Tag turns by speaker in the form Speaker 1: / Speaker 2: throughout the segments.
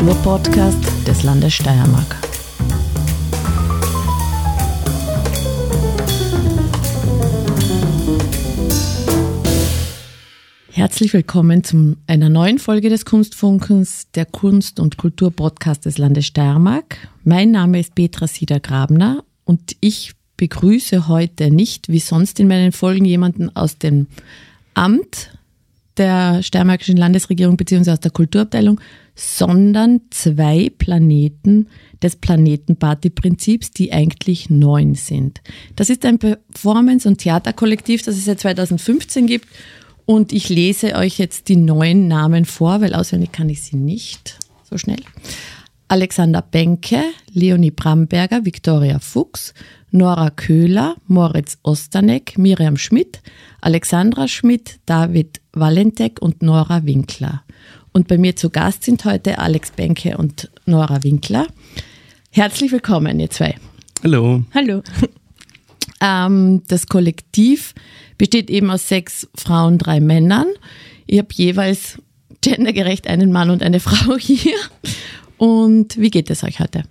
Speaker 1: Kulturpodcast des Landes Steiermark. Herzlich willkommen zu einer neuen Folge des Kunstfunkens, der Kunst- und Kulturpodcast des Landes Steiermark. Mein Name ist Petra Sieder-Grabner und ich begrüße heute nicht, wie sonst in meinen Folgen, jemanden aus dem Amt der Steiermarkischen Landesregierung bzw. aus der Kulturabteilung, sondern zwei Planeten des Planetenparty-Prinzips, die eigentlich neun sind. Das ist ein Performance- und Theaterkollektiv, das es seit 2015 gibt. Und ich lese euch jetzt die neuen Namen vor, weil auswendig kann ich sie nicht so schnell. Alexander Benke, Leonie Bramberger, Viktoria Fuchs, Nora Köhler, Moritz Osterneck, Miriam Schmidt, Alexandra Schmidt, David Valentek und Nora Winkler. Und bei mir zu Gast sind heute Alex Benke und Nora Winkler. Herzlich willkommen, ihr zwei.
Speaker 2: Hallo.
Speaker 1: Hallo. Ähm, das Kollektiv besteht eben aus sechs Frauen, drei Männern. Ich habe jeweils gendergerecht einen Mann und eine Frau hier. Und wie geht es euch heute?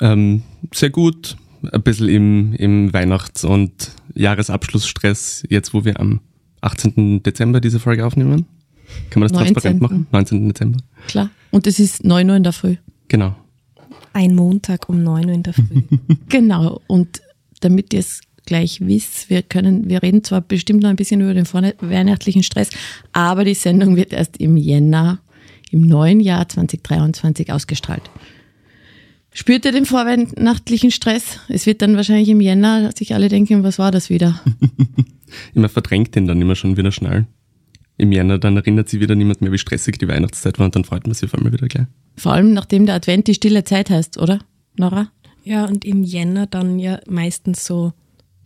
Speaker 2: Ähm, sehr gut. Ein bisschen im, im Weihnachts- und Jahresabschlussstress, jetzt wo wir am 18. Dezember diese Folge aufnehmen. Kann man das 19. transparent machen? 19. Dezember.
Speaker 1: Klar. Und es ist 9 Uhr in der Früh.
Speaker 2: Genau.
Speaker 3: Ein Montag um 9 Uhr in der Früh.
Speaker 1: genau. Und damit ihr es gleich wisst, wir können, wir reden zwar bestimmt noch ein bisschen über den weihnachtlichen Stress, aber die Sendung wird erst im Jänner im neuen Jahr 2023 ausgestrahlt. Spürt ihr den vorweihnachtlichen Stress? Es wird dann wahrscheinlich im Jänner sich alle denken, was war das wieder?
Speaker 2: immer verdrängt den dann immer schon wieder schnell. Im Jänner dann erinnert sich wieder niemand mehr, wie stressig die Weihnachtszeit war und dann freut man sich auf einmal wieder gleich.
Speaker 1: Vor allem nachdem der Advent die stille Zeit heißt, oder, Nora?
Speaker 3: Ja, und im Jänner dann ja meistens so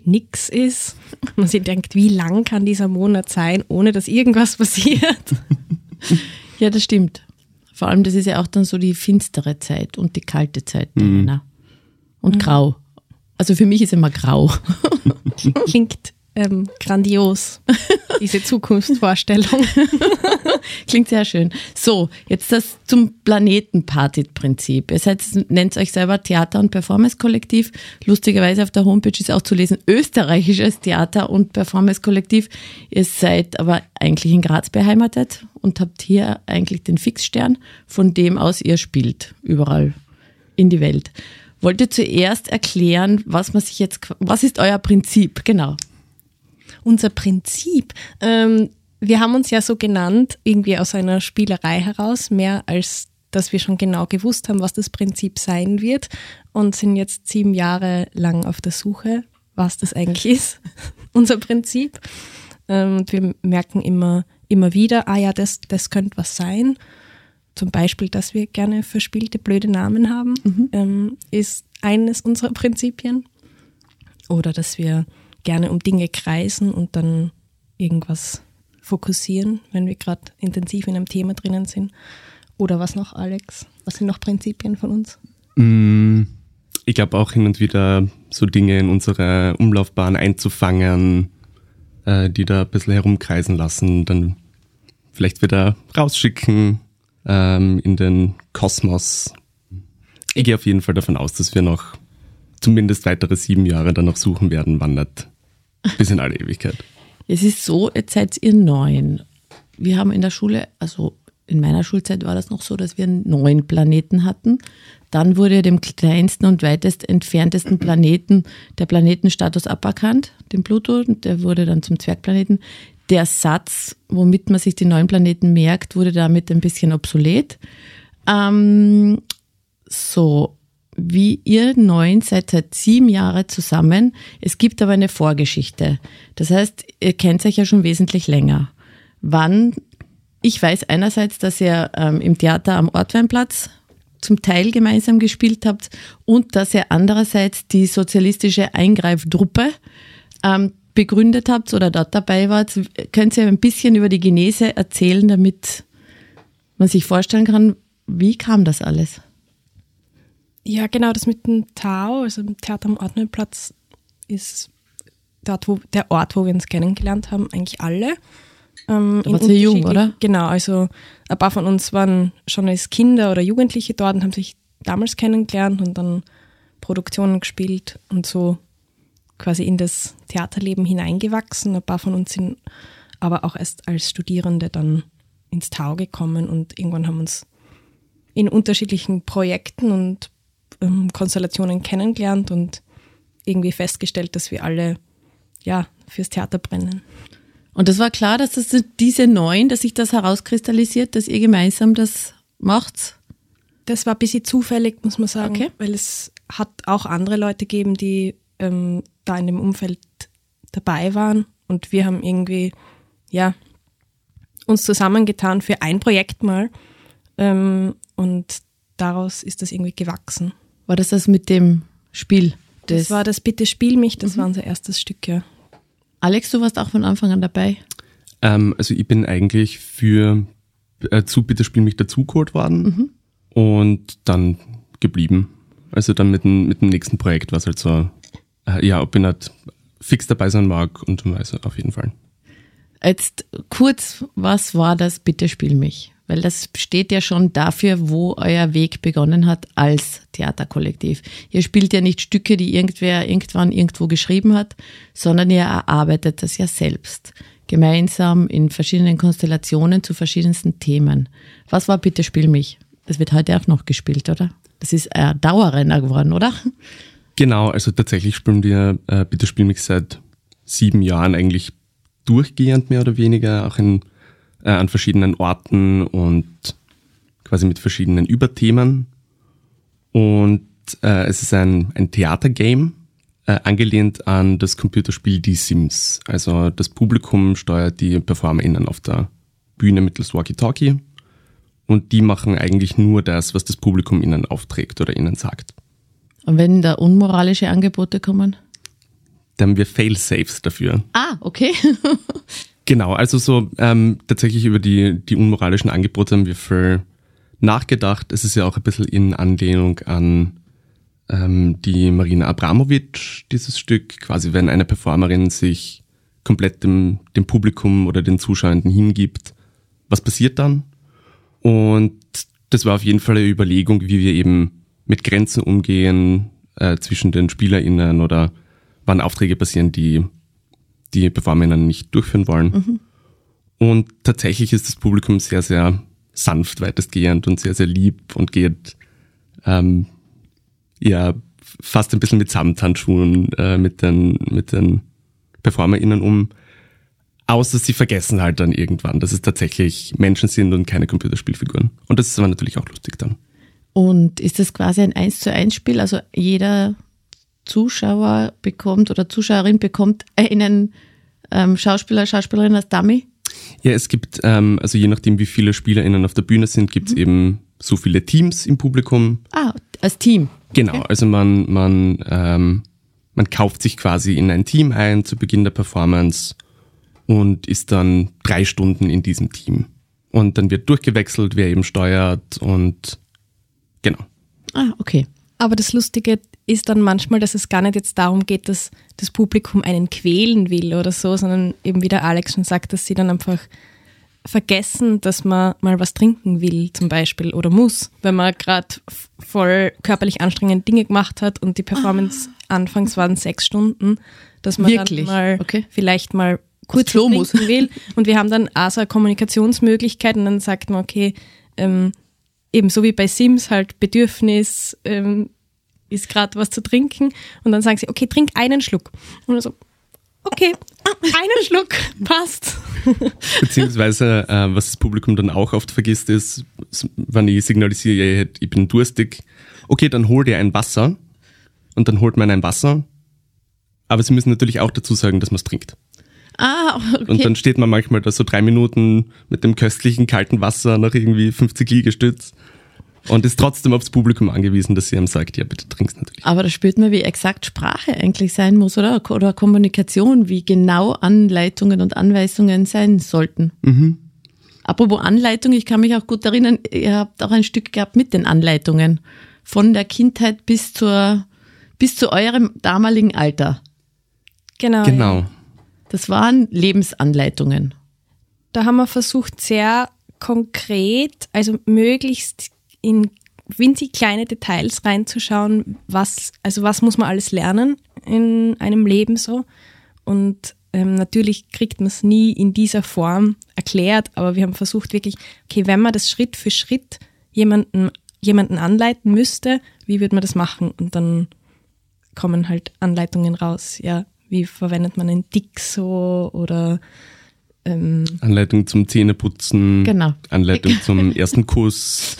Speaker 3: nix ist. Man sich denkt, wie lang kann dieser Monat sein, ohne dass irgendwas passiert?
Speaker 1: Ja, das stimmt. Vor allem, das ist ja auch dann so die finstere Zeit und die kalte Zeit. Mhm. Und mhm. grau. Also für mich ist immer grau.
Speaker 3: Klingt ähm, grandios, diese Zukunftsvorstellung.
Speaker 1: Klingt sehr schön. So, jetzt das zum Planetenparty-Prinzip. Ihr seid, nennt euch selber Theater- und Performance-Kollektiv. Lustigerweise auf der Homepage ist auch zu lesen österreichisches Theater- und Performance-Kollektiv. Ihr seid aber eigentlich in Graz beheimatet und habt hier eigentlich den Fixstern, von dem aus ihr spielt, überall in die Welt. Wollt ihr zuerst erklären, was man sich jetzt, was ist euer Prinzip? Genau
Speaker 3: unser Prinzip. Ähm, wir haben uns ja so genannt, irgendwie aus einer Spielerei heraus, mehr als dass wir schon genau gewusst haben, was das Prinzip sein wird und sind jetzt sieben Jahre lang auf der Suche, was das eigentlich ist, unser Prinzip. Ähm, wir merken immer, immer wieder, ah ja, das, das könnte was sein. Zum Beispiel, dass wir gerne verspielte, blöde Namen haben, mhm. ähm, ist eines unserer Prinzipien. Oder dass wir gerne um Dinge kreisen und dann irgendwas fokussieren, wenn wir gerade intensiv in einem Thema drinnen sind. Oder was noch, Alex? Was sind noch Prinzipien von uns?
Speaker 2: Mm, ich glaube auch hin und wieder so Dinge in unsere Umlaufbahn einzufangen, äh, die da ein bisschen herumkreisen lassen, dann vielleicht wieder rausschicken ähm, in den Kosmos. Ich gehe auf jeden Fall davon aus, dass wir noch zumindest weitere sieben Jahre dann noch suchen werden, wandert bis in alle Ewigkeit.
Speaker 1: Es ist so, jetzt seid ihr neun. Wir haben in der Schule, also in meiner Schulzeit war das noch so, dass wir neun Planeten hatten. Dann wurde dem kleinsten und weitest entferntesten Planeten der Planetenstatus aberkannt, dem Pluto, der wurde dann zum Zwergplaneten. Der Satz, womit man sich die neuen Planeten merkt, wurde damit ein bisschen obsolet. Ähm, so, wie ihr neun seid seit sieben Jahren zusammen. Es gibt aber eine Vorgeschichte. Das heißt, ihr kennt euch ja schon wesentlich länger. Wann? Ich weiß einerseits, dass ihr ähm, im Theater am Ortweinplatz zum Teil gemeinsam gespielt habt und dass ihr andererseits die sozialistische Eingreiftruppe ähm, begründet habt oder dort dabei wart. Könnt ihr ein bisschen über die Genese erzählen, damit man sich vorstellen kann, wie kam das alles?
Speaker 3: Ja, genau, das mit dem Tau, also dem Theater am Ordnerplatz, ist dort, wo, der Ort, wo wir uns kennengelernt haben, eigentlich alle. Ähm,
Speaker 1: Da wart ihr jung, oder?
Speaker 3: Genau, also ein paar von uns waren schon als Kinder oder Jugendliche dort und haben sich damals kennengelernt und dann Produktionen gespielt und so quasi in das Theaterleben hineingewachsen. Ein paar von uns sind aber auch erst als Studierende dann ins Tau gekommen und irgendwann haben uns in unterschiedlichen Projekten und ähm, Konstellationen kennengelernt und irgendwie festgestellt, dass wir alle ja fürs Theater brennen.
Speaker 1: Und das war klar, dass das diese neun, dass sich das herauskristallisiert, dass ihr gemeinsam das macht.
Speaker 3: Das war ein bisschen zufällig, muss man sagen,
Speaker 1: Okay.
Speaker 3: weil es hat auch andere Leute gegeben, die ähm, da in dem Umfeld dabei waren und wir haben irgendwie, ja, uns zusammengetan für ein Projekt mal ähm, und daraus ist das irgendwie gewachsen.
Speaker 1: War das das mit dem Spiel?
Speaker 3: Das, war das Bitte Spiel mich, das war unser erstes Stück, ja.
Speaker 1: Alex, du warst auch von Anfang an dabei.
Speaker 2: Ähm, also ich bin eigentlich für äh, zu Bitte Spiel mich dazugeholt worden und dann geblieben. Also dann mit dem, mit dem nächsten Projekt war es halt so, äh, ja, ob ich nicht fix dabei sein mag und also auf jeden Fall.
Speaker 1: Jetzt kurz, was war das Bitte spiel mich? Weil das steht ja schon dafür, wo euer Weg begonnen hat als Theaterkollektiv. Ihr spielt ja nicht Stücke, die irgendwer irgendwann irgendwo geschrieben hat, sondern ihr erarbeitet das ja selbst. Gemeinsam in verschiedenen Konstellationen zu verschiedensten Themen. Was war Bitte spiel mich? Das wird heute auch noch gespielt, oder? Das ist ein Dauerrenner geworden, oder?
Speaker 2: Genau, also tatsächlich spielen wir äh, Bitte Spiel mich seit sieben Jahren eigentlich durchgehend mehr oder weniger, auch in, äh, an verschiedenen Orten und quasi mit verschiedenen Überthemen. Und äh, es ist ein, ein Theatergame, äh, angelehnt an das Computerspiel Die Sims. Also das Publikum steuert die PerformerInnen auf der Bühne mittels Walkie-Talkie und die machen eigentlich nur das, was das Publikum ihnen aufträgt oder ihnen sagt.
Speaker 1: Und wenn da unmoralische Angebote kommen?
Speaker 2: Da haben wir Fail-Safes dafür.
Speaker 1: Ah, okay.
Speaker 2: Genau, also so ähm, tatsächlich über die, die unmoralischen Angebote haben wir viel nachgedacht. Es ist ja auch ein bisschen in Anlehnung an ähm, die Marina Abramovic, dieses Stück. Quasi, wenn eine Performerin sich komplett dem, dem Publikum oder den Zuschauenden hingibt, was passiert dann? Und das war auf jeden Fall eine Überlegung, wie wir eben mit Grenzen umgehen äh, zwischen den SpielerInnen oder wann Aufträge passieren, die die PerformerInnen nicht durchführen wollen. Und tatsächlich ist das Publikum sehr, sehr sanft weitestgehend und sehr, sehr lieb und geht ähm, ja fast ein bisschen mit Samthandschuhen äh, mit den, mit den PerformerInnen um. Außer sie vergessen halt dann irgendwann, dass es tatsächlich Menschen sind und keine Computerspielfiguren. Und das ist aber natürlich auch lustig dann.
Speaker 1: Und ist das quasi ein 1 zu 1 Spiel? Also jeder Zuschauer bekommt oder Zuschauerin bekommt einen ähm, Schauspieler, Schauspielerin als Dummy?
Speaker 2: Ja, es gibt, ähm, also je nachdem, wie viele SpielerInnen auf der Bühne sind, gibt es eben so viele Teams im Publikum.
Speaker 1: Ah, als Team.
Speaker 2: Genau, also man, man, ähm, man kauft sich quasi in ein Team ein zu Beginn der Performance und ist dann drei Stunden in diesem Team. Und dann wird durchgewechselt, wer eben steuert und genau.
Speaker 1: Ah, okay.
Speaker 3: Aber das Lustige ist dann manchmal, dass es gar nicht jetzt darum geht, dass das Publikum einen quälen will oder so, sondern eben wie der Alex schon sagt, dass sie dann einfach vergessen, dass man mal was trinken will zum Beispiel oder muss, wenn man gerade voll körperlich anstrengende Dinge gemacht hat und die Performance anfangs waren sechs Stunden, dass man
Speaker 1: Wirklich?
Speaker 3: dann mal
Speaker 1: Okay.
Speaker 3: vielleicht mal kurz was
Speaker 1: muss.
Speaker 3: trinken will. Und wir haben dann auch so eine Kommunikationsmöglichkeit und dann sagt man, okay, ähm, eben so wie bei Sims halt Bedürfnis, ähm, ist gerade was zu trinken und dann sagen sie, okay, trink einen Schluck. Und dann so, okay, einen Schluck, passt.
Speaker 2: Beziehungsweise, äh, was das Publikum dann auch oft vergisst, ist, wenn ich signalisiere, ich bin durstig, okay, dann hol dir ein Wasser und dann holt man ein Wasser. Aber sie müssen natürlich auch dazu sagen, dass man es trinkt.
Speaker 1: Ah,
Speaker 2: Und
Speaker 1: okay.
Speaker 2: dann steht man manchmal da so drei Minuten mit dem köstlichen kalten Wasser nach irgendwie 50 Liegestütz und ist trotzdem aufs Publikum angewiesen, dass sie ihm sagt, ja, bitte trink's natürlich.
Speaker 1: Aber da spürt man, wie exakt Sprache eigentlich sein muss, oder? Oder Kommunikation, wie genau Anleitungen und Anweisungen sein sollten. Apropos Anleitung, ich kann mich auch gut erinnern, ihr habt auch ein Stück gehabt mit den Anleitungen. Von der Kindheit bis zur, bis zu eurem damaligen Alter.
Speaker 3: Genau.
Speaker 2: Genau.
Speaker 1: Das waren Lebensanleitungen.
Speaker 3: da haben wir versucht, sehr konkret, also möglichst in winzig kleine Details reinzuschauen, was, also was muss man alles lernen in einem Leben so. Und ähm, natürlich kriegt man es nie in dieser Form erklärt, aber wir haben versucht wirklich, okay, wenn man das Schritt für Schritt jemanden, jemanden anleiten müsste, wie würde man das machen? Und dann kommen halt Anleitungen raus, ja, wie verwendet man ein Dixo oder
Speaker 2: ähm, Anleitung zum Zähneputzen,
Speaker 1: genau.
Speaker 2: Anleitung zum ersten Kuss,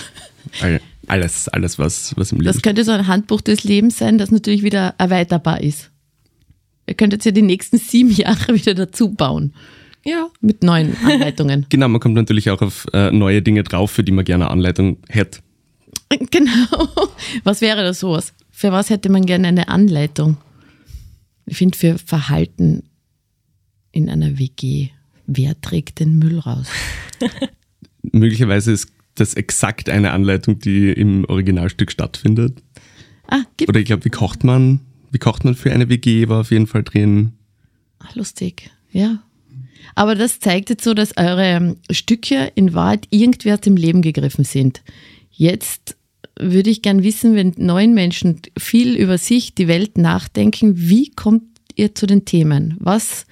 Speaker 2: alles, alles, was, was im Leben
Speaker 1: Das könnte so ein Handbuch des Lebens sein, das natürlich wieder erweiterbar ist. Ihr könntet ja die nächsten sieben Jahre wieder dazu bauen. Ja. Mit neuen Anleitungen.
Speaker 2: genau, man kommt natürlich auch auf äh, neue Dinge drauf, für die man gerne Anleitung hätte.
Speaker 1: Genau. Was wäre das sowas? Für was hätte man gerne eine Anleitung? Ich finde für Verhalten in einer WG. Wer trägt den Müll raus?
Speaker 2: Möglicherweise ist das exakt eine Anleitung, die im Originalstück stattfindet. Ah, gibt Oder ich glaube, wie kocht man? Wie kocht man für eine WG? War auf jeden Fall drin.
Speaker 1: Ach, lustig, ja. Aber das zeigt jetzt so, dass eure ähm, Stücke in Wahrheit irgendwie aus dem Leben gegriffen sind. Jetzt würde ich gern wissen, wenn neun Menschen viel über sich, die Welt nachdenken, wie kommt ihr zu den Themen? Was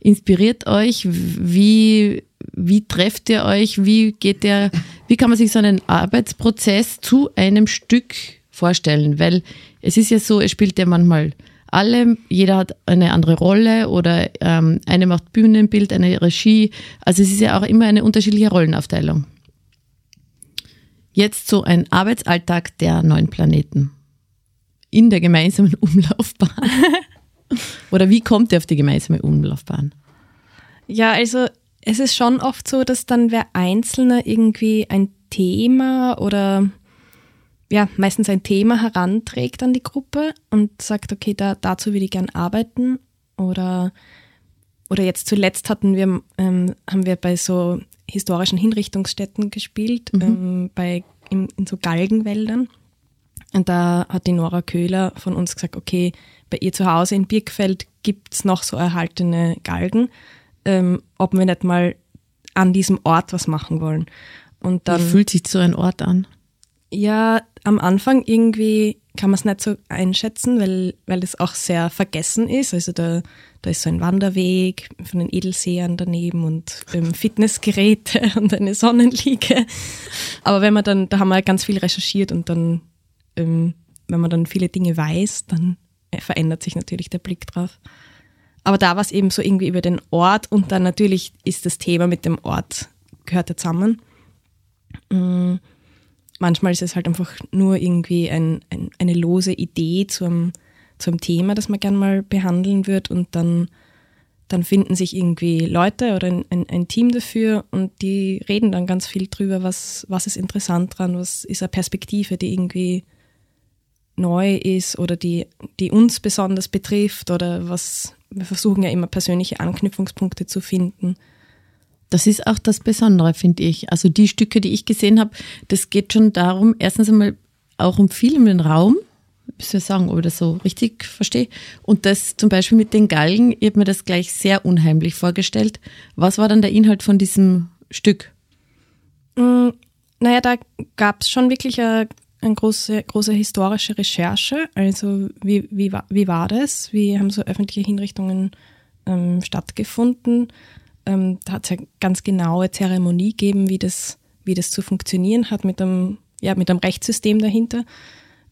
Speaker 1: inspiriert euch? Wie, wie trefft ihr euch? Wie geht der, wie kann man sich so einen Arbeitsprozess zu einem Stück vorstellen? Weil es ist ja so, es spielt ja manchmal alle, jeder hat eine andere Rolle oder ähm, eine macht Bühnenbild, eine Regie. Also es ist ja auch immer eine unterschiedliche Rollenaufteilung. Jetzt so ein Arbeitsalltag der neuen Planeten in der gemeinsamen Umlaufbahn. Oder wie kommt ihr auf die gemeinsame Umlaufbahn?
Speaker 3: Ja, also es ist schon oft so, dass dann wer Einzelne irgendwie ein Thema oder ja, meistens ein Thema heranträgt an die Gruppe und sagt, okay, da, dazu würde ich gern arbeiten. Oder, oder jetzt zuletzt hatten wir, ähm, haben wir bei so historischen Hinrichtungsstätten gespielt, mhm. ähm, bei, in, in so Galgenwäldern. Und da hat die Nora Köhler von uns gesagt, okay, bei ihr zu Hause in Birkfeld gibt es noch so erhaltene Galgen, ähm, ob wir nicht mal an diesem Ort was machen wollen.
Speaker 1: Und dann, Wie fühlt sich so ein Ort an?
Speaker 3: Ja, am Anfang irgendwie kann man es nicht so einschätzen, weil, weil es auch sehr vergessen ist. Also da, da ist so ein Wanderweg von den Edelsehern daneben und ähm, Fitnessgeräte und eine Sonnenliege. Aber wenn man dann, da haben wir ganz viel recherchiert und dann, ähm, wenn man dann viele Dinge weiß, dann verändert sich natürlich der Blick drauf. Aber da war es eben so irgendwie über den Ort und dann natürlich ist das Thema mit dem Ort gehört ja zusammen. Mhm. Manchmal ist es halt einfach nur irgendwie ein, ein, eine lose Idee zum, zum Thema, das man gerne mal behandeln wird und dann, dann finden sich irgendwie Leute oder ein, ein, ein, Team dafür und die reden dann ganz viel drüber, was, was ist interessant dran, was ist eine Perspektive, die irgendwie neu ist oder die, die uns besonders betrifft oder was, wir versuchen ja immer persönliche Anknüpfungspunkte zu finden.
Speaker 1: Das ist auch das Besondere, finde ich. Also die Stücke, die ich gesehen habe, das geht schon darum, erstens einmal auch um viel im Raum, müssen wir sagen, ob ich das so richtig verstehe. Und das zum Beispiel mit den Galgen, ich habe mir das gleich sehr unheimlich vorgestellt. Was war dann der Inhalt von diesem Stück?
Speaker 3: Mm, naja, da gab es schon wirklich eine eine große, große historische Recherche. Also wie, wie, wie war das? Wie haben so öffentliche Hinrichtungen ähm, stattgefunden? Ähm, da hat es ja ganz genaue Zeremonie gegeben, wie das, wie das zu funktionieren hat mit einem, ja, mit einem Rechtssystem dahinter.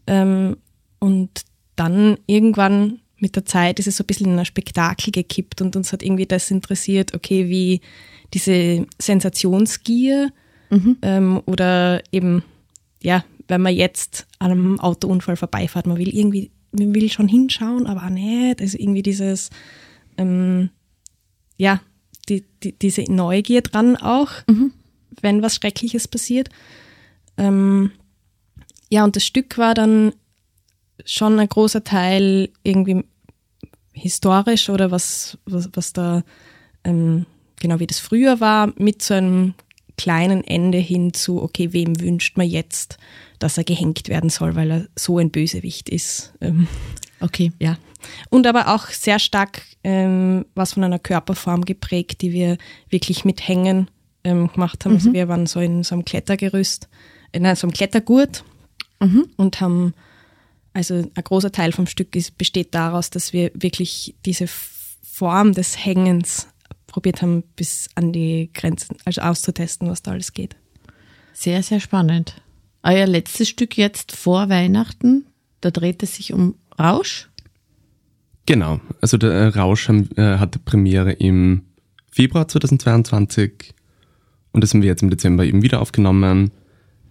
Speaker 3: Ähm, und dann irgendwann mit der Zeit ist es so ein bisschen in ein Spektakel gekippt und uns hat irgendwie das interessiert, okay, wie diese Sensationsgier mhm. ähm, oder eben, ja, wenn man jetzt an einem Autounfall vorbeifährt. Man will irgendwie, man will schon hinschauen, aber auch nicht. Also irgendwie dieses, ähm, ja, die, die, diese Neugier dran auch, mhm. wenn was Schreckliches passiert. Ähm, ja, und das Stück war dann schon ein großer Teil irgendwie historisch oder was, was, was da, ähm, genau wie das früher war, mit so einem kleinen Ende hin zu, okay, wem wünscht man jetzt, dass er gehängt werden soll, weil er so ein Bösewicht ist. Ähm,
Speaker 1: okay.
Speaker 3: Ja. Und aber auch sehr stark ähm, was von einer Körperform geprägt, die wir wirklich mit Hängen ähm, gemacht haben. Also wir waren so in so einem Klettergerüst, in so einem Klettergurt
Speaker 1: Mhm.
Speaker 3: und haben, also ein großer Teil vom Stück ist, besteht daraus, dass wir wirklich diese Form des Hängens probiert haben, bis an die Grenzen, also auszutesten, was da alles geht.
Speaker 1: Sehr, sehr spannend. Euer letztes Stück jetzt vor Weihnachten, da dreht es sich um Rausch.
Speaker 2: Genau, also der äh, Rausch äh, hatte Premiere im Februar 2022 und das haben wir jetzt im Dezember eben wieder aufgenommen.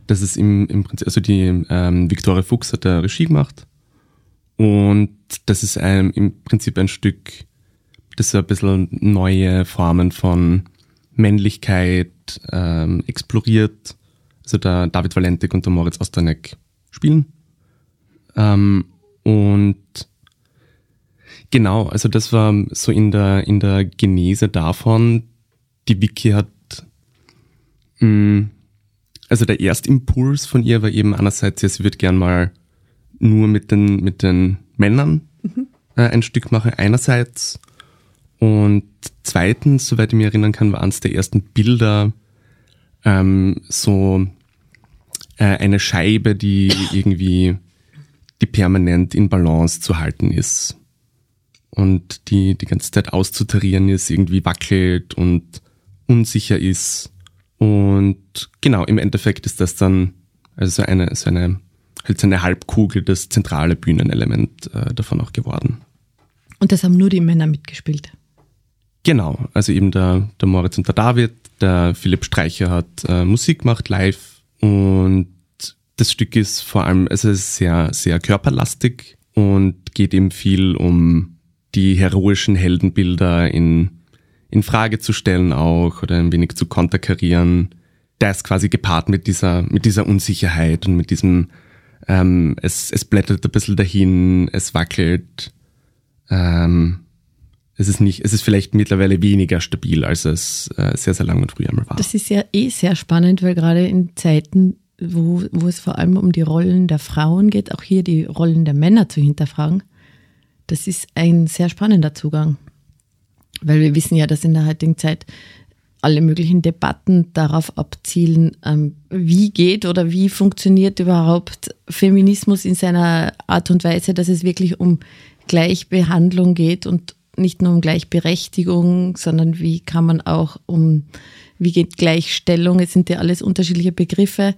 Speaker 2: Das ist im, im Prinzip, also die ähm, Victoria Fuchs hat da Regie gemacht und das ist ein, im Prinzip ein Stück, das so ein bisschen neue Formen von Männlichkeit ähm, exploriert. Also der David Valentik und der Moritz Osterneck spielen. Ähm, und Genau, also das war so in der, in der Genese davon. Die Vicky hat, mh, also der Erstimpuls von ihr war eben einerseits, ja, sie wird gern mal nur mit den, mit den Männern äh, ein Stück machen, einerseits. Und zweitens, soweit ich mich erinnern kann, war eines der ersten Bilder ähm, so äh, eine Scheibe, die irgendwie die permanent in Balance zu halten ist und die die ganze Zeit auszutarieren ist, irgendwie wackelt und unsicher ist. Und genau, im Endeffekt ist das dann also so eine, so eine, halt so eine Halbkugel, das zentrale Bühnenelement äh, davon auch geworden.
Speaker 1: Und das haben nur die Männer mitgespielt.
Speaker 2: Genau, also eben der, der Moritz und der David, der Philipp Streicher hat äh, Musik gemacht live und das Stück ist vor allem, es ist sehr, sehr körperlastig und geht eben viel um die heroischen Heldenbilder in, in Frage zu stellen auch oder ein wenig zu konterkarieren. Das quasi gepaart mit dieser, mit dieser Unsicherheit und mit diesem, ähm, es, es blättert ein bisschen dahin, es wackelt, ähm, es ist nicht, es ist vielleicht mittlerweile weniger stabil, als es äh, sehr, sehr lange und früher einmal war.
Speaker 1: Das ist ja eh sehr spannend, weil gerade in Zeiten, wo, wo es vor allem um die Rollen der Frauen geht, auch hier die Rollen der Männer zu hinterfragen, das ist ein sehr spannender Zugang. Weil wir wissen ja, dass in der heutigen Zeit alle möglichen Debatten darauf abzielen, ähm, wie geht oder wie funktioniert überhaupt Feminismus in seiner Art und Weise, dass es wirklich um Gleichbehandlung geht und nicht nur um Gleichberechtigung, sondern wie kann man auch um, wie geht Gleichstellung, es sind ja alles unterschiedliche Begriffe.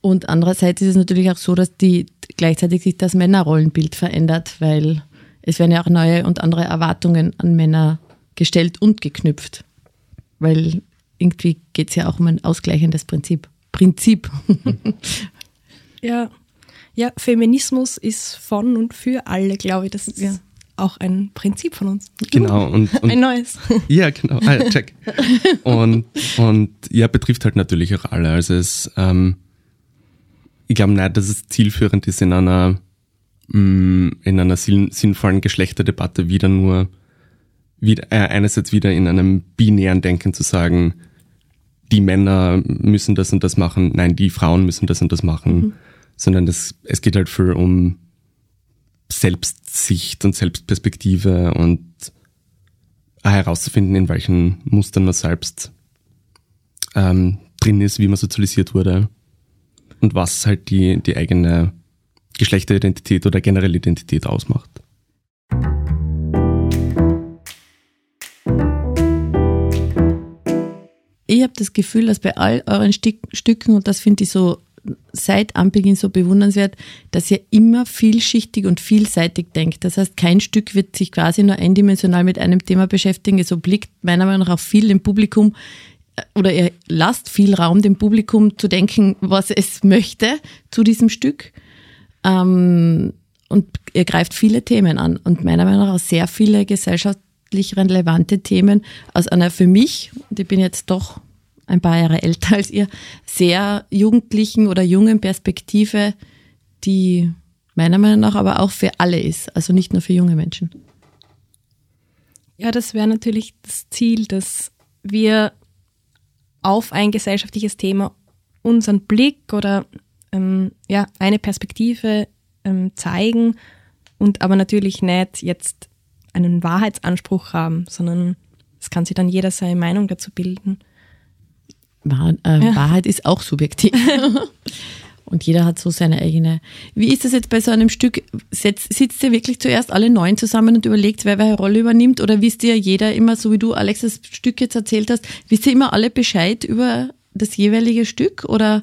Speaker 1: Und andererseits ist es natürlich auch so, dass die gleichzeitig sich das Männerrollenbild verändert, weil es werden ja auch neue und andere Erwartungen an Männer gestellt und geknüpft. Weil irgendwie geht es ja auch um ein ausgleichendes Prinzip. Prinzip.
Speaker 3: Ja, ja, Feminismus ist von und für alle, glaube ich. Das ist
Speaker 1: Ja.
Speaker 3: Auch ein Prinzip von uns.
Speaker 2: Genau, und, und
Speaker 3: Ein neues.
Speaker 2: Ja, genau. Ah, check. Und, und ja, betrifft halt natürlich auch alle. Also es, ähm, ich glaube nicht, dass es zielführend ist, in einer, mh, in einer sinn- sinnvollen Geschlechterdebatte wieder nur, wieder, äh, einerseits wieder in einem binären Denken zu sagen, die Männer müssen das und das machen, nein, die Frauen müssen das und das machen, sondern das, es geht halt viel um Selbstsicht und Selbstperspektive und herauszufinden, in welchen Mustern man selbst ähm, drin ist, wie man sozialisiert wurde und was halt die, die eigene Geschlechteridentität oder generelle Identität ausmacht.
Speaker 1: Ich habe das Gefühl, dass bei all euren Stück, Stücken, und das finde ich so seit Anbeginn so bewundernswert, dass ihr immer vielschichtig und vielseitig denkt. Das heißt, kein Stück wird sich quasi nur eindimensional mit einem Thema beschäftigen. Es obliegt meiner Meinung nach auch viel dem Publikum äh, oder ihr lasst viel Raum dem Publikum zu denken, was es möchte zu diesem Stück. Ähm, und ihr greift viele Themen an und meiner Meinung nach auch sehr viele gesellschaftlich relevante Themen aus einer für mich, und ich bin jetzt doch ein paar Jahre älter als ihr, sehr jugendlichen oder jungen Perspektive, die meiner Meinung nach aber auch für alle ist, also nicht nur für junge Menschen.
Speaker 3: Ja, das wäre natürlich das Ziel, dass wir auf ein gesellschaftliches Thema unseren Blick oder ähm, ja, eine Perspektive ähm, zeigen und aber natürlich nicht jetzt einen Wahrheitsanspruch haben, sondern es kann sich dann jeder seine Meinung dazu bilden.
Speaker 1: Wahr, äh,
Speaker 3: Ja.
Speaker 1: Wahrheit ist auch subjektiv. Und jeder hat so seine eigene. Wie ist das jetzt bei so einem Stück? Sitzt ihr wirklich zuerst alle neun zusammen und überlegt, wer welche Rolle übernimmt? Oder wisst ihr jeder immer, so wie du, Alex, das Stück jetzt erzählt hast, wisst ihr immer alle Bescheid über das jeweilige Stück? Oder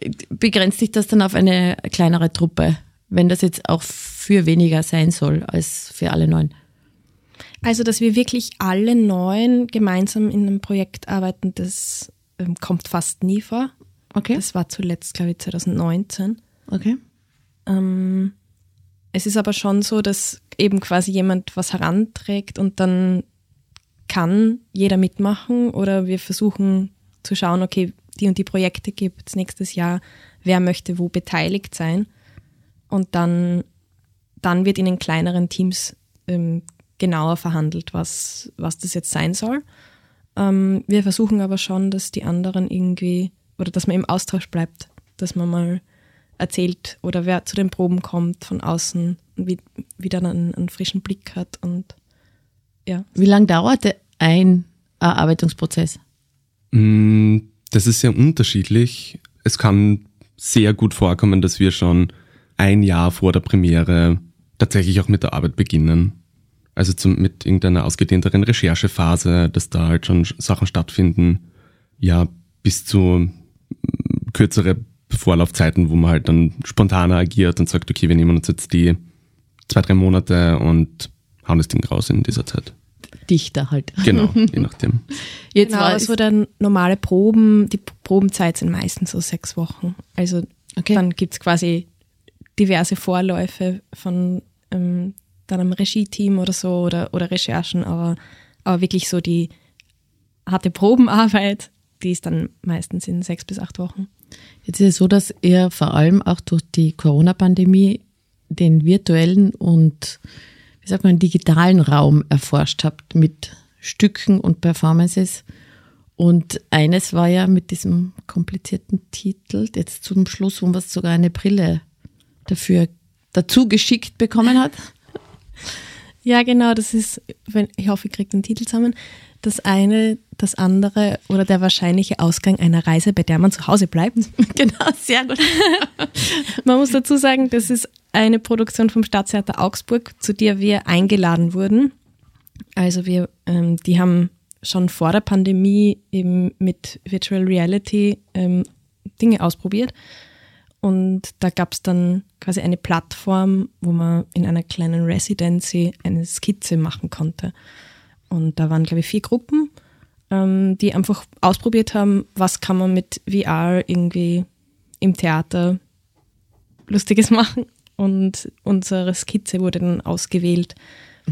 Speaker 1: äh, begrenzt sich das dann auf eine kleinere Truppe, wenn das jetzt auch für weniger sein soll als für alle neun?
Speaker 3: Also, dass wir wirklich alle neun gemeinsam in einem Projekt arbeiten, das ähm, kommt fast nie vor.
Speaker 1: Okay.
Speaker 3: Das war zuletzt, glaube ich, 2019.
Speaker 1: okay.
Speaker 3: Ähm, es ist aber schon so, dass eben quasi jemand was heranträgt und dann kann jeder mitmachen oder wir versuchen zu schauen, okay, die und die Projekte gibt es nächstes Jahr, wer möchte wo beteiligt sein. Und dann, dann wird in den kleineren Teams ähm, genauer verhandelt, was, was das jetzt sein soll. Ähm, wir versuchen aber schon, dass die anderen irgendwie, oder dass man im Austausch bleibt, dass man mal erzählt oder wer zu den Proben kommt von außen und wie, wieder einen, einen frischen Blick hat und ja.
Speaker 1: Wie lange dauerte ein Erarbeitungsprozess?
Speaker 2: Mm, Das ist sehr unterschiedlich. Es kann sehr gut vorkommen, dass wir schon ein Jahr vor der Premiere tatsächlich auch mit der Arbeit beginnen. Also zum, mit irgendeiner ausgedehnteren Recherchephase, dass da halt schon Sachen stattfinden. Ja, bis zu mm, kürzere Vorlaufzeiten, wo man halt dann spontaner agiert und sagt, okay, wir nehmen uns jetzt die zwei, drei Monate und hauen das Ding raus in dieser Zeit.
Speaker 1: Dichter halt.
Speaker 2: Genau, je nachdem.
Speaker 1: Jetzt
Speaker 3: Genau,
Speaker 1: war
Speaker 3: es
Speaker 1: es,
Speaker 3: wurde normale Proben, die Probenzeit sind meistens so sechs Wochen. Also
Speaker 1: Okay.
Speaker 3: dann gibt es quasi diverse Vorläufe von ähm, dann einem Regie-Team oder so oder, oder Recherchen, aber, aber wirklich so die harte Probenarbeit, die ist dann meistens in sechs bis acht Wochen.
Speaker 1: jetzt ist es so, dass ihr vor allem auch durch die Corona-Pandemie den virtuellen und, wie sagt man, digitalen Raum erforscht habt mit Stücken und Performances. Und eines war ja mit diesem komplizierten Titel, jetzt zum Schluss, wo man sogar eine Brille dafür dazu geschickt bekommen hat.
Speaker 3: Ja, genau, das ist, wenn, ich hoffe, ich kriege den Titel zusammen. Das eine, das andere oder der wahrscheinliche Ausgang einer Reise, bei der man zu Hause bleibt.
Speaker 1: genau, sehr gut.
Speaker 3: Man muss dazu sagen, das ist eine Produktion vom Staatstheater Augsburg, zu der wir eingeladen wurden. Also wir, ähm, die haben schon vor der Pandemie eben mit Virtual Reality ähm, Dinge ausprobiert. Und da gab es dann quasi eine Plattform, wo man in einer kleinen Residency eine Skizze machen konnte. Und da waren, glaube ich, vier Gruppen, ähm, die einfach ausprobiert haben, was kann man mit VR irgendwie im Theater Lustiges machen. Und unsere Skizze wurde dann ausgewählt,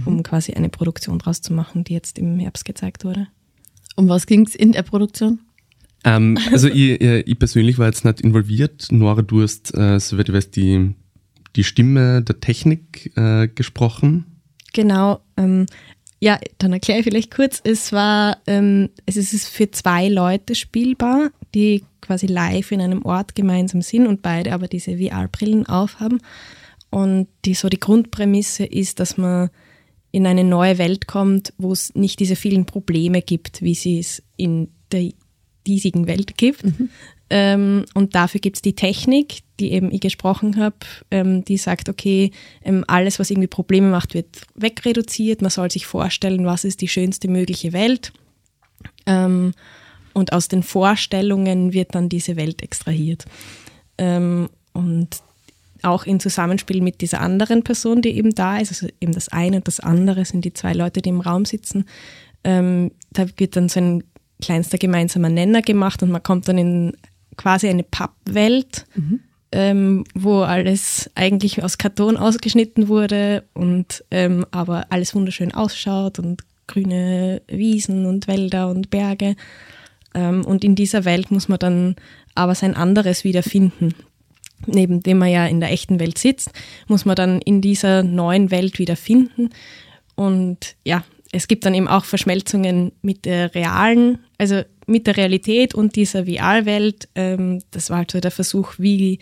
Speaker 3: um quasi eine Produktion draus zu machen, die jetzt im Herbst gezeigt wurde.
Speaker 1: Um was ging es in der Produktion?
Speaker 2: Ähm, also ich, ich ich persönlich war jetzt nicht involviert. Nora, du hast, äh, soweit ich weiß, die, die Stimme der Technik äh, gesprochen.
Speaker 3: Genau. Ähm, ja, dann erkläre ich vielleicht kurz. Es war, ähm, es ist für zwei Leute spielbar, die quasi live in einem Ort gemeinsam sind und beide aber diese VR-Brillen aufhaben. Und die, so die Grundprämisse ist, dass man in eine neue Welt kommt, wo es nicht diese vielen Probleme gibt, wie sie es in der diesigen Welt gibt. Ähm, und dafür gibt es die Technik, die eben ich gesprochen habe, ähm, die sagt, okay, ähm, alles, was irgendwie Probleme macht, wird wegreduziert. Man soll sich vorstellen, was ist die schönste mögliche Welt. Ähm, und aus den Vorstellungen wird dann diese Welt extrahiert. Ähm, und auch in Zusammenspiel mit dieser anderen Person, die eben da ist, also eben das eine und das andere sind die zwei Leute, die im Raum sitzen. Ähm, da wird dann so ein kleinster gemeinsamer Nenner gemacht und man kommt dann in quasi eine Pappwelt, ähm, wo alles eigentlich aus Karton ausgeschnitten wurde und ähm, aber alles wunderschön ausschaut und grüne Wiesen und Wälder und Berge. Ähm, und in dieser Welt muss man dann aber sein anderes wiederfinden. Neben dem man ja in der echten Welt sitzt, muss man dann in dieser neuen Welt wiederfinden. Und ja, es gibt dann eben auch Verschmelzungen mit der realen, also mit der Realität und dieser VR-Welt. Ähm, das war halt so der Versuch, wie,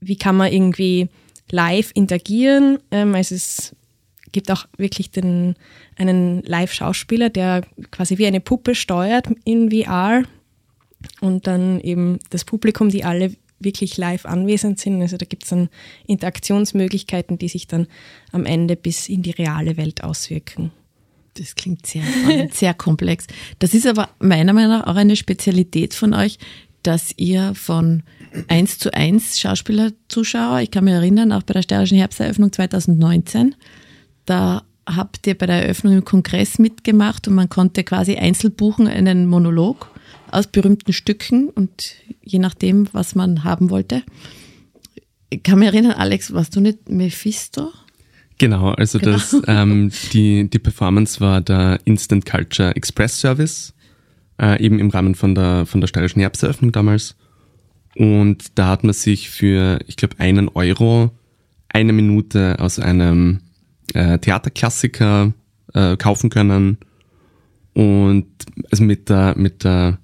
Speaker 3: wie kann man irgendwie live interagieren. Ähm, also es gibt auch wirklich den, einen Live-Schauspieler, der quasi wie eine Puppe steuert in VR. und dann eben das Publikum, die alle wirklich live anwesend sind. Also da gibt es dann Interaktionsmöglichkeiten, die sich dann am Ende bis in die reale Welt auswirken.
Speaker 1: Das klingt sehr, sehr komplex. Das ist aber meiner Meinung nach auch eine Spezialität von euch, dass ihr von eins zu eins Schauspielerzuschauer, ich kann mich erinnern, auch bei der Steirischen Herbsteröffnung 2019, da habt ihr bei der Eröffnung im Kongress mitgemacht und man konnte quasi einzeln buchen einen Monolog aus berühmten Stücken und je nachdem, was man haben wollte. Ich kann mich erinnern, Alex, warst du nicht Mephisto?
Speaker 2: Genau, also genau. Das, ähm, die, die Performance war der Instant Culture Express Service, äh, eben im Rahmen von der, von der steirischen Herbsteröffnung damals. Und da hat man sich für, ich glaube, einen Euro eine Minute aus einem äh, Theaterklassiker äh, kaufen können. Und also mit der, mit der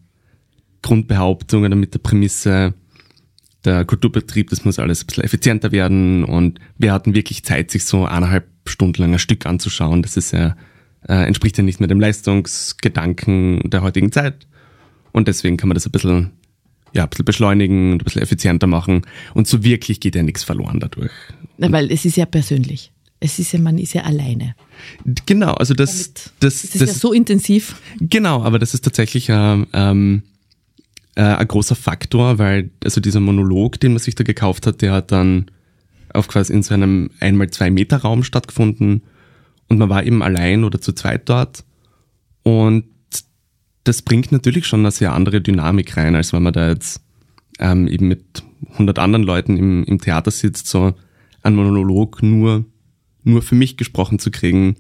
Speaker 2: Grundbehauptung oder mit der Prämisse, der Kulturbetrieb, das muss alles ein bisschen effizienter werden und wir hatten wirklich Zeit, sich so eineinhalb Stunden lang ein Stück anzuschauen. Das ist ja, äh, entspricht ja nicht mehr dem Leistungsgedanken der heutigen Zeit und deswegen kann man das ein bisschen, ja, ein bisschen beschleunigen und ein bisschen effizienter machen und so wirklich geht ja nichts verloren dadurch.
Speaker 1: Na, weil es ist ja persönlich. Es ist ja, man ist ja alleine.
Speaker 2: Genau, also das, Damit, das,
Speaker 1: das ist das, ja so intensiv.
Speaker 2: Genau, aber das ist tatsächlich ähm, ähm äh, ein großer Faktor, weil also dieser Monolog, den man sich da gekauft hat, der hat dann auf quasi in so einem einmal zwei Meter Raum stattgefunden. Und man war eben allein oder zu zweit dort. Und das bringt natürlich schon eine sehr andere Dynamik rein, als wenn man da jetzt ähm, eben mit 100 anderen Leuten im, im Theater sitzt, so ein Monolog nur, nur für mich gesprochen zu kriegen,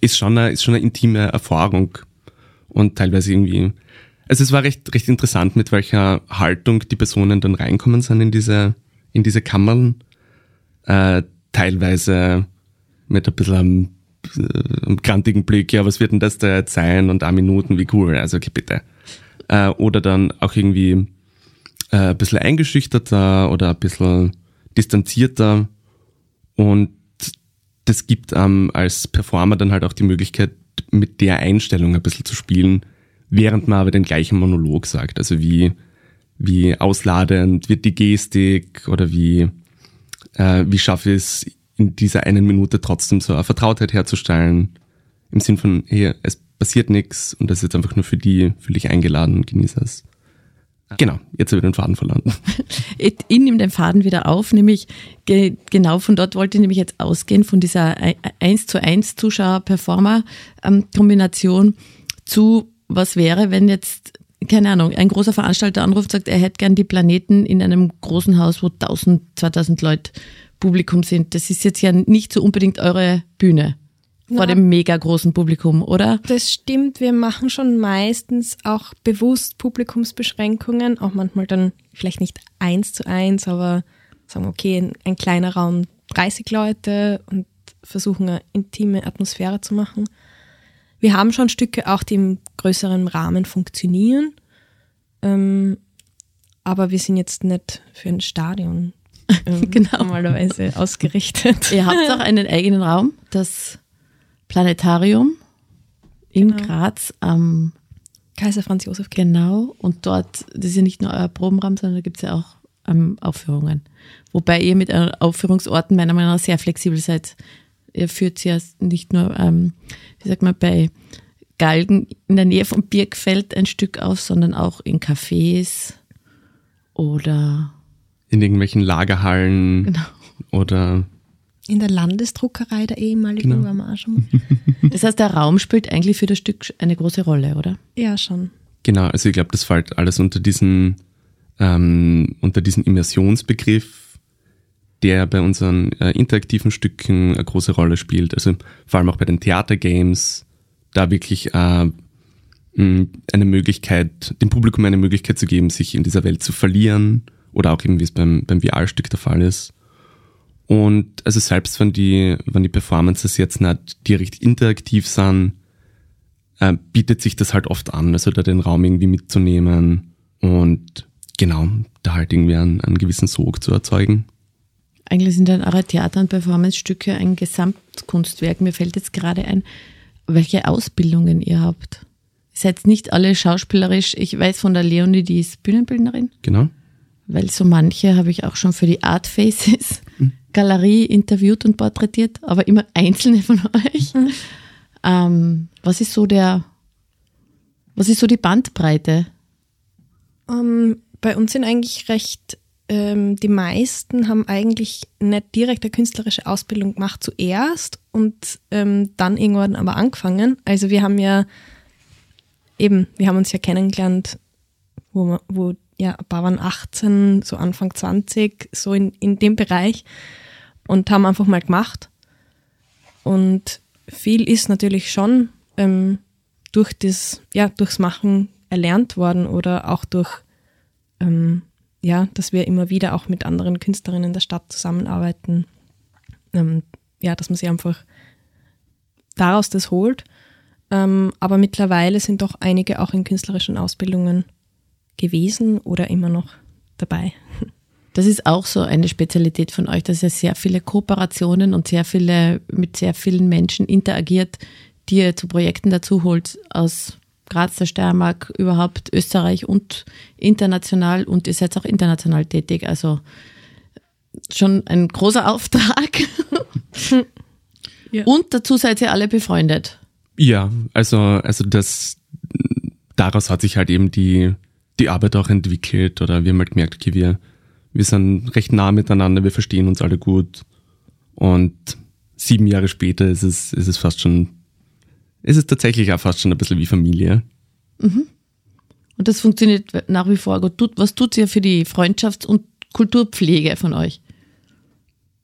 Speaker 2: ist schon eine, ist schon eine intime Erfahrung. Und teilweise irgendwie also es war recht, recht interessant, mit welcher Haltung die Personen dann reinkommen sind in diese, in diese Kammern. Äh, teilweise mit ein bisschen einem, äh, einem grantigen Blick, ja, was wird denn das da jetzt sein? Und ein Minuten, wie cool, also okay, bitte. Äh, oder dann auch irgendwie äh, ein bisschen eingeschüchterter oder ein bisschen distanzierter. Und das gibt ähm, als Performer dann halt auch die Möglichkeit, mit der Einstellung ein bisschen zu spielen, während man aber den gleichen Monolog sagt. Also wie, wie ausladend wird die Gestik oder wie, äh, wie schaffe ich es in dieser einen Minute trotzdem so eine Vertrautheit herzustellen. Im Sinn von, hey, es passiert nichts und das ist jetzt einfach nur für die, fühle dich eingeladen und genieße es. Genau, jetzt habe ich den Faden verloren.
Speaker 1: Ich, nehme den Faden wieder auf, nämlich ge, genau von dort wollte ich nämlich jetzt ausgehen, von dieser 1 zu 1 Zuschauer-Performer-Kombination zu was wäre, wenn jetzt, keine Ahnung, ein großer Veranstalter anruft, sagt, er hätte gern die Planeten in einem großen Haus, wo 1000, 2000 Leute Publikum sind. Das ist jetzt ja nicht so unbedingt eure Bühne vor Na, dem mega großen Publikum, oder?
Speaker 3: Das stimmt. Wir machen schon meistens auch bewusst Publikumsbeschränkungen, auch manchmal dann vielleicht nicht eins zu eins, aber sagen, okay, ein, ein kleiner Raum, 30 Leute und versuchen eine intime Atmosphäre zu machen. Wir haben schon Stücke auch, die im größeren Rahmen funktionieren, ähm, aber wir sind jetzt nicht für ein Stadion ähm, genau. normalerweise ausgerichtet.
Speaker 1: Ihr habt auch einen eigenen Raum, das Planetarium in genau. Graz am
Speaker 3: Kaiser Franz Josef.
Speaker 1: Genau, und dort, das ist ja nicht nur euer Probenraum, sondern da gibt es ja auch ähm, Aufführungen. Wobei ihr mit Aufführungsorten meiner Meinung nach sehr flexibel seid er führt sie ja nicht nur, ähm, wie sagt man, bei Galgen in der Nähe vom Birkfeld ein Stück aus, sondern auch in Cafés oder
Speaker 2: in irgendwelchen Lagerhallen genau. oder
Speaker 3: in der Landesdruckerei der ehemaligen genau. Warmarschung.
Speaker 1: Das heißt, der Raum spielt eigentlich für das Stück eine große Rolle, oder?
Speaker 3: Ja, schon.
Speaker 2: Genau, also ich glaube, das fällt alles unter diesen, ähm, unter diesen Immersionsbegriff der bei unseren äh, interaktiven Stücken eine große Rolle spielt. Also vor allem auch bei den Theatergames, da wirklich äh, eine Möglichkeit, dem Publikum eine Möglichkeit zu geben, sich in dieser Welt zu verlieren oder auch eben wie es beim, beim VR-Stück der Fall ist. Und also selbst wenn die, wenn die Performances jetzt nicht direkt interaktiv sind, äh, bietet sich das halt oft an, also da den Raum irgendwie mitzunehmen und genau, da halt irgendwie einen, einen gewissen Sog zu erzeugen.
Speaker 1: Eigentlich sind dann eure Theater- und Performance-Stücke ein Gesamtkunstwerk. Mir fällt jetzt gerade ein, welche Ausbildungen ihr habt. seid nicht alle schauspielerisch. Ich weiß von der Leonie, die ist Bühnenbildnerin.
Speaker 2: Genau.
Speaker 1: Weil so manche habe ich auch schon für die Art Faces mhm. Galerie interviewt und porträtiert, aber immer einzelne von euch. Mhm. Ähm, was ist so der, was ist so die Bandbreite?
Speaker 3: Um, ähm, bei uns sind eigentlich recht, ähm, die meisten haben eigentlich nicht direkt eine künstlerische Ausbildung gemacht zuerst und ähm, dann irgendwann aber angefangen. Also wir haben ja eben, wir haben uns ja kennengelernt, wo, wo ja, ein paar waren 18, so Anfang 20, so in, in dem Bereich und haben einfach mal gemacht. Und viel ist natürlich schon ähm, durch das, ja, durchs Machen erlernt worden oder auch durch, ähm, ja, dass wir immer wieder auch mit anderen Künstlerinnen der Stadt zusammenarbeiten. Ähm, ja, dass man sich einfach daraus das holt. Ähm, aber mittlerweile sind doch einige auch in künstlerischen Ausbildungen gewesen oder immer noch dabei.
Speaker 1: Das ist auch so eine Spezialität von euch, dass ihr sehr viele Kooperationen und sehr viele, mit sehr vielen Menschen interagiert, die ihr zu Projekten dazu holt aus Graz, der Steiermark, überhaupt Österreich und international und ihr seid auch international tätig. Also schon ein großer Auftrag. ja. Und dazu seid ihr alle befreundet.
Speaker 2: Ja, also, also das, daraus hat sich halt eben die, die Arbeit auch entwickelt oder wir haben halt gemerkt, okay, wir, wir sind recht nah miteinander, wir verstehen uns alle gut und sieben Jahre später ist es, ist es fast schon, ist es tatsächlich auch fast schon ein bisschen wie Familie.
Speaker 1: Mhm. Und das funktioniert nach wie vor gut. Was tut ihr für die Freundschafts- und Kulturpflege von euch?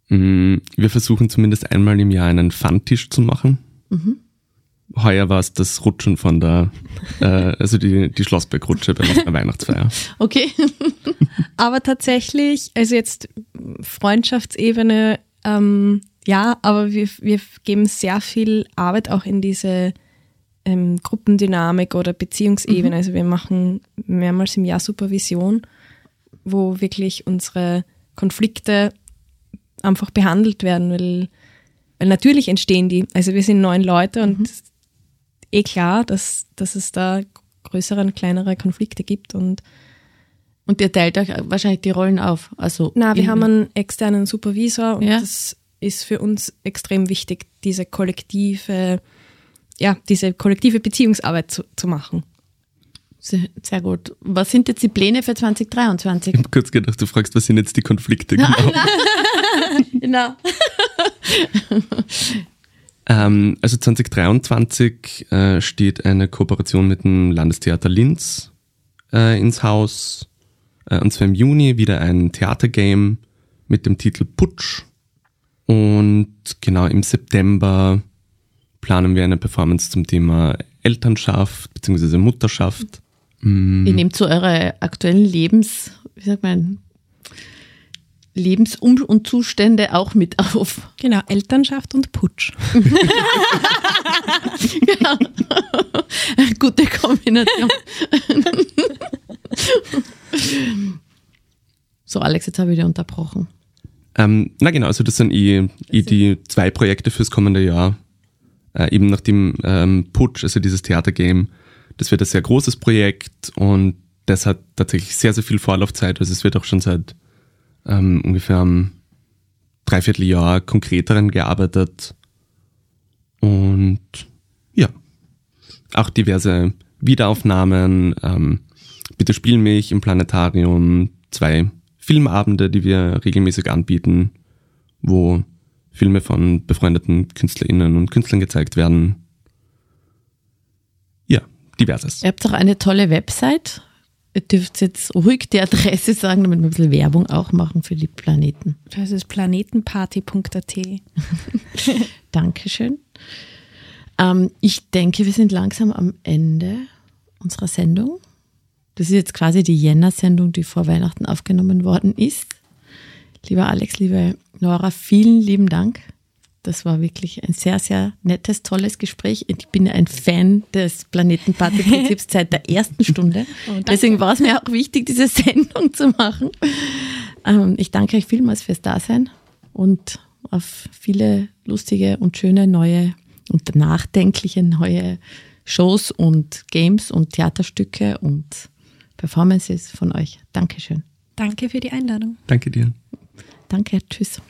Speaker 2: Mm, wir versuchen zumindest einmal im Jahr einen Pfandtisch zu machen. Mhm heuer war es das Rutschen von der, äh, also die, die Schlossbergrutsche bei der Weihnachtsfeier.
Speaker 1: Okay.
Speaker 3: aber tatsächlich, also jetzt Freundschaftsebene, ähm, ja, aber wir, wir geben sehr viel Arbeit auch in diese ähm, Gruppendynamik oder Beziehungsebene. Mhm. Also wir machen mehrmals im Jahr Supervision, wo wirklich unsere Konflikte einfach behandelt werden, weil, weil natürlich entstehen die. Also wir sind neun Leute und mhm eh klar, dass, dass es da größere und kleinere Konflikte gibt und
Speaker 1: und ihr teilt euch wahrscheinlich die Rollen auf. Also
Speaker 3: Na, wir haben einen externen Supervisor und ja. das ist für uns extrem wichtig, diese kollektive, ja, diese kollektive Beziehungsarbeit zu, zu machen.
Speaker 1: Sehr, gut. Was sind jetzt die Pläne für 2023?
Speaker 2: Ich habe kurz gedacht, du fragst, was sind jetzt die Konflikte genau? genau. Ähm, also 2023 äh, steht eine Kooperation mit dem Landestheater Linz äh, ins Haus. Äh, und zwar im Juni wieder ein Theatergame mit dem Titel Putsch. Und genau im September planen wir eine Performance zum Thema Elternschaft bzw. Mutterschaft.
Speaker 1: Mm. Ihr nehmt so eure aktuellen Lebens, wie sagt man, Lebensum- und Zustände auch mit auf.
Speaker 3: Genau, Elternschaft und Putsch.
Speaker 1: genau. Gute Kombination. so, Alex, jetzt habe ich dich unterbrochen.
Speaker 2: Ähm, na genau, also das sind eh, eh die zwei Projekte fürs kommende Jahr. Äh, eben nach dem ähm, Putsch, also dieses Theatergame, das wird ein sehr großes Projekt und das hat tatsächlich sehr, sehr viel Vorlaufzeit. Also es wird auch schon seit ähm, ungefähr ein Dreivierteljahr konkret daran gearbeitet. Und ja, auch diverse Wiederaufnahmen. Ähm, Bitte spiel mich im Planetarium. Zwei Filmabende, die wir regelmäßig anbieten, wo Filme von befreundeten KünstlerInnen und Künstlern gezeigt werden. Ja, diverses.
Speaker 1: Ihr habt auch eine tolle Website Ihr dürft jetzt ruhig die Adresse sagen, damit wir ein bisschen Werbung auch machen für die Planeten.
Speaker 3: Das ist planetenparty.at.
Speaker 1: Dankeschön. Ähm, ich denke, wir sind langsam am Ende unserer Sendung. Das ist jetzt quasi die Jänner-Sendung, die vor Weihnachten aufgenommen worden ist. Lieber Alex, liebe Laura, vielen lieben Dank das war wirklich ein sehr, sehr nettes, tolles Gespräch. Ich bin ein Fan des Planetenparty-Prinzips seit der ersten Stunde. Oh, Deswegen war es mir auch wichtig, diese Sendung zu machen. Ähm, ich danke euch vielmals fürs Dasein und auf viele lustige und schöne neue und nachdenkliche neue Shows und Games und Theaterstücke und Performances von euch. Dankeschön.
Speaker 3: Danke für die Einladung.
Speaker 2: Danke dir.
Speaker 1: Danke, tschüss.